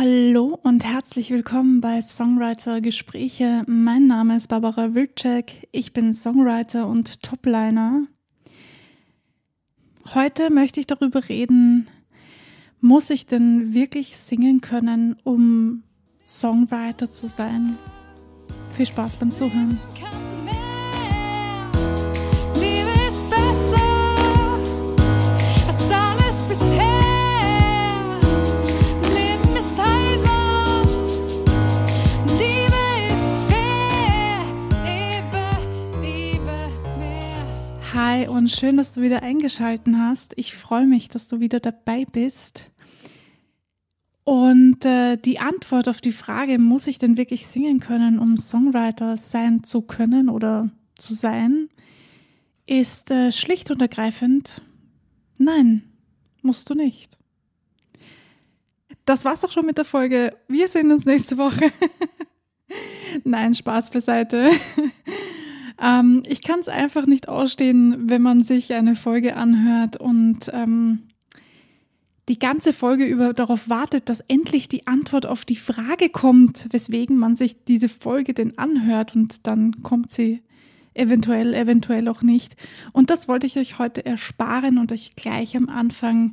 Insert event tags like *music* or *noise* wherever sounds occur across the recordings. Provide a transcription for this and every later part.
Hallo und herzlich willkommen bei Songwriter Gespräche. Mein Name ist Barbara Wilczek. Ich bin Songwriter und Topliner. Heute möchte ich darüber reden, muss ich denn wirklich singen können, um Songwriter zu sein? Viel Spaß beim Zuhören. Schön, dass du wieder eingeschalten hast. Ich freue mich, dass du wieder dabei bist. Und äh, die Antwort auf die Frage, muss ich denn wirklich singen können, um Songwriter sein zu können oder zu sein, ist äh, schlicht und ergreifend, nein, musst du nicht. Das war's auch schon mit der Folge. Wir sehen uns nächste Woche. *laughs* nein, Spaß beiseite. *laughs* ähm, ich kann es einfach nicht ausstehen, wenn man sich eine Folge anhört und ähm, die ganze Folge über darauf wartet, dass endlich die Antwort auf die Frage kommt, weswegen man sich diese Folge denn anhört und dann kommt sie eventuell, eventuell auch nicht. Und das wollte ich euch heute ersparen und euch gleich am Anfang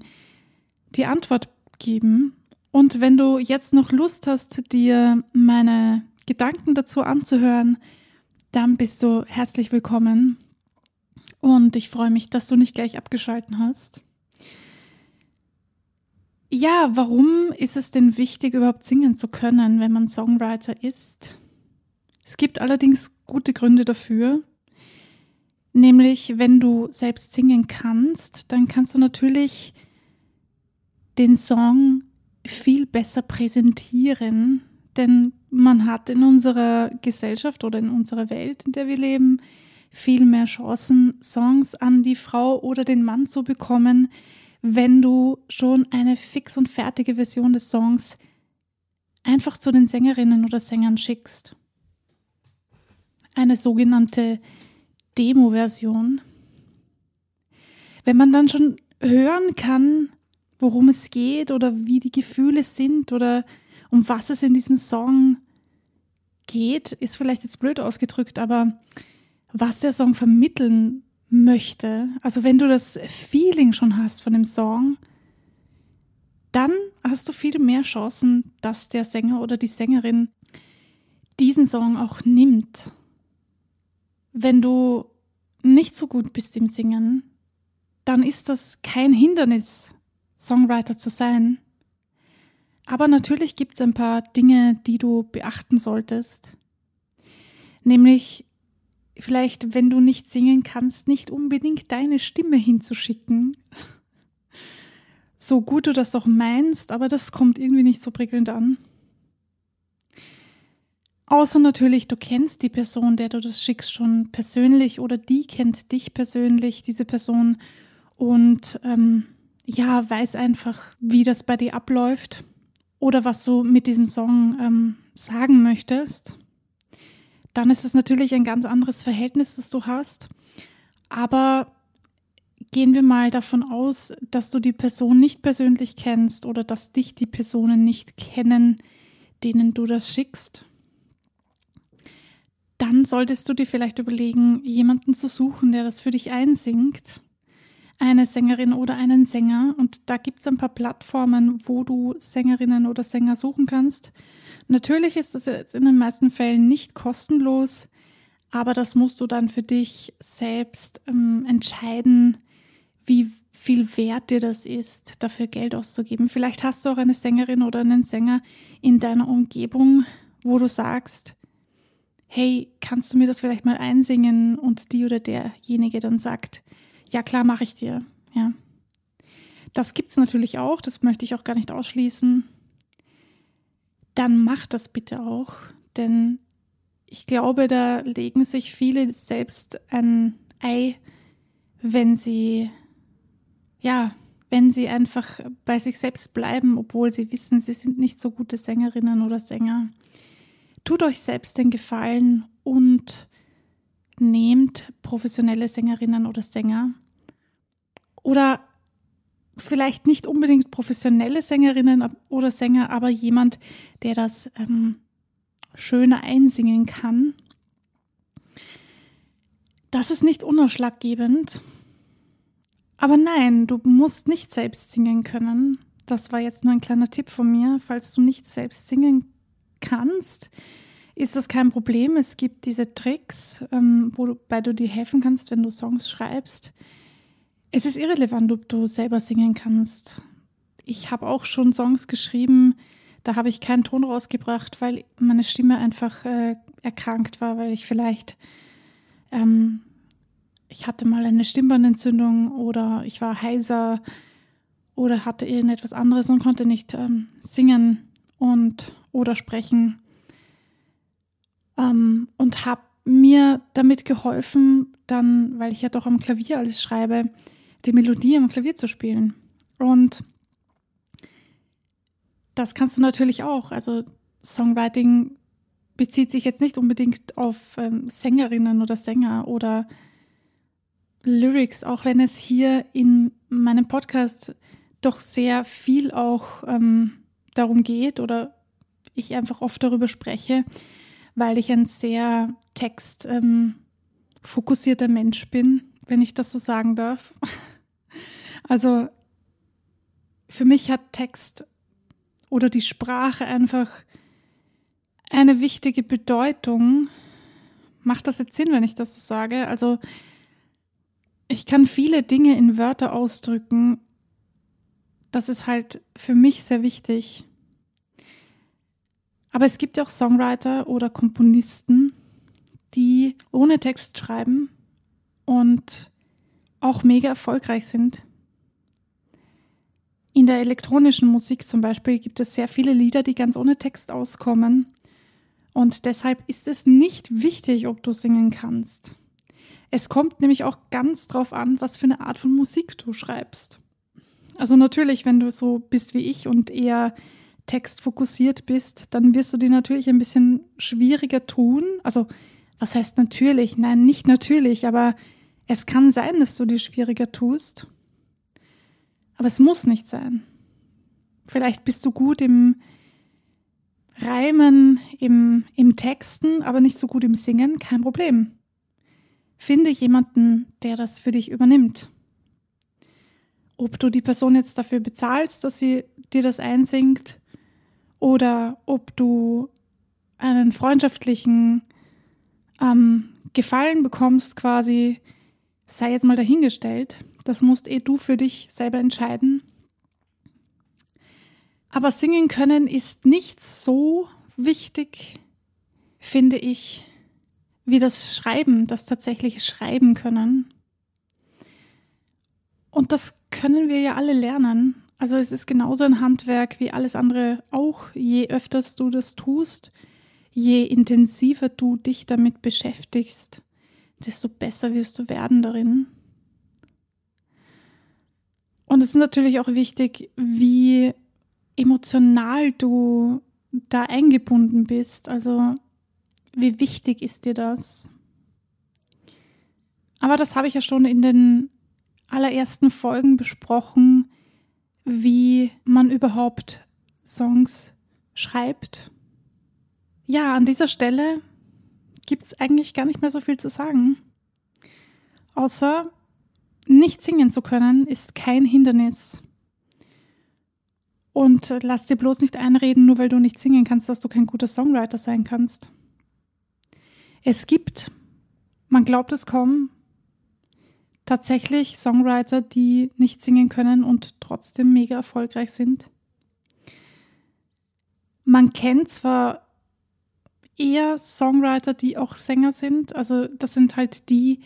die Antwort geben. Und wenn du jetzt noch Lust hast, dir meine Gedanken dazu anzuhören, dann bist du herzlich willkommen. Und ich freue mich, dass du nicht gleich abgeschalten hast. Ja, warum ist es denn wichtig, überhaupt singen zu können, wenn man Songwriter ist? Es gibt allerdings gute Gründe dafür. Nämlich, wenn du selbst singen kannst, dann kannst du natürlich den Song viel besser präsentieren, denn man hat in unserer Gesellschaft oder in unserer Welt, in der wir leben, viel mehr Chancen, Songs an die Frau oder den Mann zu bekommen, wenn du schon eine fix und fertige Version des Songs einfach zu den Sängerinnen oder Sängern schickst. Eine sogenannte Demo-Version. Wenn man dann schon hören kann, worum es geht oder wie die Gefühle sind oder um was es in diesem Song geht, ist vielleicht jetzt blöd ausgedrückt, aber was der Song vermitteln möchte, also wenn du das Feeling schon hast von dem Song, dann hast du viel mehr Chancen, dass der Sänger oder die Sängerin diesen Song auch nimmt. Wenn du nicht so gut bist im Singen, dann ist das kein Hindernis, Songwriter zu sein. Aber natürlich gibt es ein paar Dinge, die du beachten solltest. Nämlich vielleicht, wenn du nicht singen kannst, nicht unbedingt deine Stimme hinzuschicken. So gut du das auch meinst, aber das kommt irgendwie nicht so prickelnd an. Außer natürlich, du kennst die Person, der du das schickst, schon persönlich oder die kennt dich persönlich, diese Person, und ähm, ja, weiß einfach, wie das bei dir abläuft oder was du mit diesem Song ähm, sagen möchtest dann ist es natürlich ein ganz anderes Verhältnis, das du hast. Aber gehen wir mal davon aus, dass du die Person nicht persönlich kennst oder dass dich die Personen nicht kennen, denen du das schickst. Dann solltest du dir vielleicht überlegen, jemanden zu suchen, der das für dich einsingt. Eine Sängerin oder einen Sänger. Und da gibt es ein paar Plattformen, wo du Sängerinnen oder Sänger suchen kannst. Natürlich ist das jetzt in den meisten Fällen nicht kostenlos, aber das musst du dann für dich selbst ähm, entscheiden, wie viel wert dir das ist, dafür Geld auszugeben. Vielleicht hast du auch eine Sängerin oder einen Sänger in deiner Umgebung, wo du sagst, hey, kannst du mir das vielleicht mal einsingen? Und die oder derjenige dann sagt, ja klar, mache ich dir. Ja. Das es natürlich auch, das möchte ich auch gar nicht ausschließen dann mach das bitte auch, denn ich glaube, da legen sich viele selbst ein Ei, wenn sie, ja, wenn sie einfach bei sich selbst bleiben, obwohl sie wissen, sie sind nicht so gute Sängerinnen oder Sänger. Tut euch selbst den Gefallen und nehmt professionelle Sängerinnen oder Sänger. Oder vielleicht nicht unbedingt professionelle Sängerinnen oder Sänger, aber jemand, der das ähm, schöner einsingen kann. Das ist nicht unausschlaggebend. Aber nein, du musst nicht selbst singen können. Das war jetzt nur ein kleiner Tipp von mir. Falls du nicht selbst singen kannst, ist das kein Problem. Es gibt diese Tricks, ähm, wobei du dir helfen kannst, wenn du Songs schreibst. Es ist irrelevant, ob du selber singen kannst. Ich habe auch schon Songs geschrieben, da habe ich keinen Ton rausgebracht, weil meine Stimme einfach äh, erkrankt war, weil ich vielleicht, ähm, ich hatte mal eine Stimmbandentzündung oder ich war heiser oder hatte irgendetwas anderes und konnte nicht ähm, singen und oder sprechen ähm, und habe mir damit geholfen, dann, weil ich ja doch am Klavier alles schreibe, die Melodie am Klavier zu spielen. Und das kannst du natürlich auch. Also Songwriting bezieht sich jetzt nicht unbedingt auf ähm, Sängerinnen oder Sänger oder Lyrics, auch wenn es hier in meinem Podcast doch sehr viel auch ähm, darum geht oder ich einfach oft darüber spreche, weil ich ein sehr textfokussierter ähm, Mensch bin, wenn ich das so sagen darf. *laughs* Also für mich hat Text oder die Sprache einfach eine wichtige Bedeutung. Macht das jetzt Sinn, wenn ich das so sage? Also ich kann viele Dinge in Wörter ausdrücken. Das ist halt für mich sehr wichtig. Aber es gibt ja auch Songwriter oder Komponisten, die ohne Text schreiben und auch mega erfolgreich sind. In der elektronischen Musik zum Beispiel gibt es sehr viele Lieder, die ganz ohne Text auskommen. Und deshalb ist es nicht wichtig, ob du singen kannst. Es kommt nämlich auch ganz drauf an, was für eine Art von Musik du schreibst. Also natürlich, wenn du so bist wie ich und eher textfokussiert bist, dann wirst du dir natürlich ein bisschen schwieriger tun. Also, was heißt natürlich? Nein, nicht natürlich, aber es kann sein, dass du dir schwieriger tust. Aber es muss nicht sein. Vielleicht bist du gut im Reimen, im, im Texten, aber nicht so gut im Singen, kein Problem. Finde jemanden, der das für dich übernimmt. Ob du die Person jetzt dafür bezahlst, dass sie dir das einsingt, oder ob du einen freundschaftlichen ähm, Gefallen bekommst, quasi, sei jetzt mal dahingestellt. Das musst eh du für dich selber entscheiden. Aber singen können ist nicht so wichtig, finde ich, wie das Schreiben, das tatsächliche Schreiben können. Und das können wir ja alle lernen. Also es ist genauso ein Handwerk wie alles andere auch. Je öfters du das tust, je intensiver du dich damit beschäftigst, desto besser wirst du werden darin. Und es ist natürlich auch wichtig, wie emotional du da eingebunden bist. Also wie wichtig ist dir das? Aber das habe ich ja schon in den allerersten Folgen besprochen, wie man überhaupt Songs schreibt. Ja, an dieser Stelle gibt es eigentlich gar nicht mehr so viel zu sagen. Außer nicht singen zu können ist kein Hindernis. Und lass dir bloß nicht einreden, nur weil du nicht singen kannst, dass du kein guter Songwriter sein kannst. Es gibt, man glaubt es kaum, tatsächlich Songwriter, die nicht singen können und trotzdem mega erfolgreich sind. Man kennt zwar eher Songwriter, die auch Sänger sind, also das sind halt die,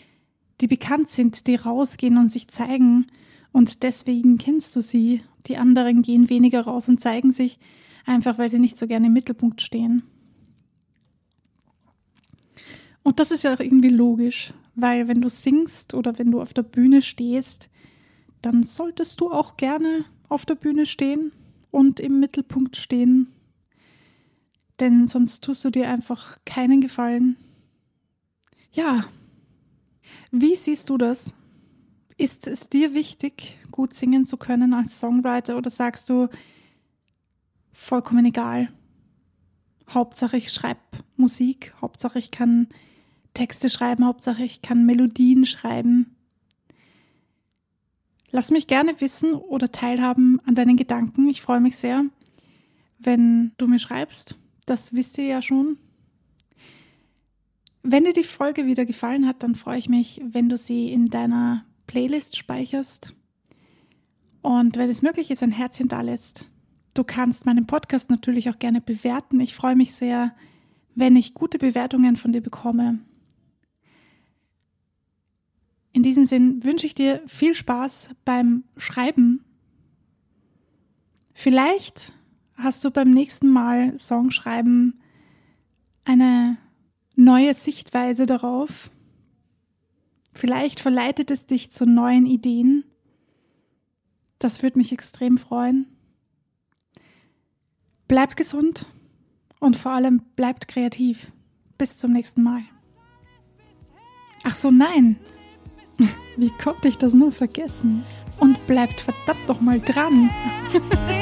die bekannt sind, die rausgehen und sich zeigen und deswegen kennst du sie. Die anderen gehen weniger raus und zeigen sich, einfach weil sie nicht so gerne im Mittelpunkt stehen. Und das ist ja auch irgendwie logisch, weil wenn du singst oder wenn du auf der Bühne stehst, dann solltest du auch gerne auf der Bühne stehen und im Mittelpunkt stehen. Denn sonst tust du dir einfach keinen Gefallen. Ja, wie siehst du das? Ist es dir wichtig, gut singen zu können als Songwriter oder sagst du, vollkommen egal? Hauptsache ich schreibe Musik, Hauptsache ich kann Texte schreiben, Hauptsache ich kann Melodien schreiben. Lass mich gerne wissen oder teilhaben an deinen Gedanken. Ich freue mich sehr, wenn du mir schreibst. Das wisst ihr ja schon. Wenn dir die Folge wieder gefallen hat, dann freue ich mich, wenn du sie in deiner Playlist speicherst und wenn es möglich ist, ein Herzchen da lässt. Du kannst meinen Podcast natürlich auch gerne bewerten. Ich freue mich sehr, wenn ich gute Bewertungen von dir bekomme. In diesem Sinn wünsche ich dir viel Spaß beim Schreiben. Vielleicht hast du beim nächsten Mal Songschreiben eine neue Sichtweise darauf. Vielleicht verleitet es dich zu neuen Ideen. Das würde mich extrem freuen. Bleibt gesund und vor allem bleibt kreativ. Bis zum nächsten Mal. Ach so, nein. *laughs* Wie konnte ich das nur vergessen? Und bleibt verdammt doch mal dran. *laughs*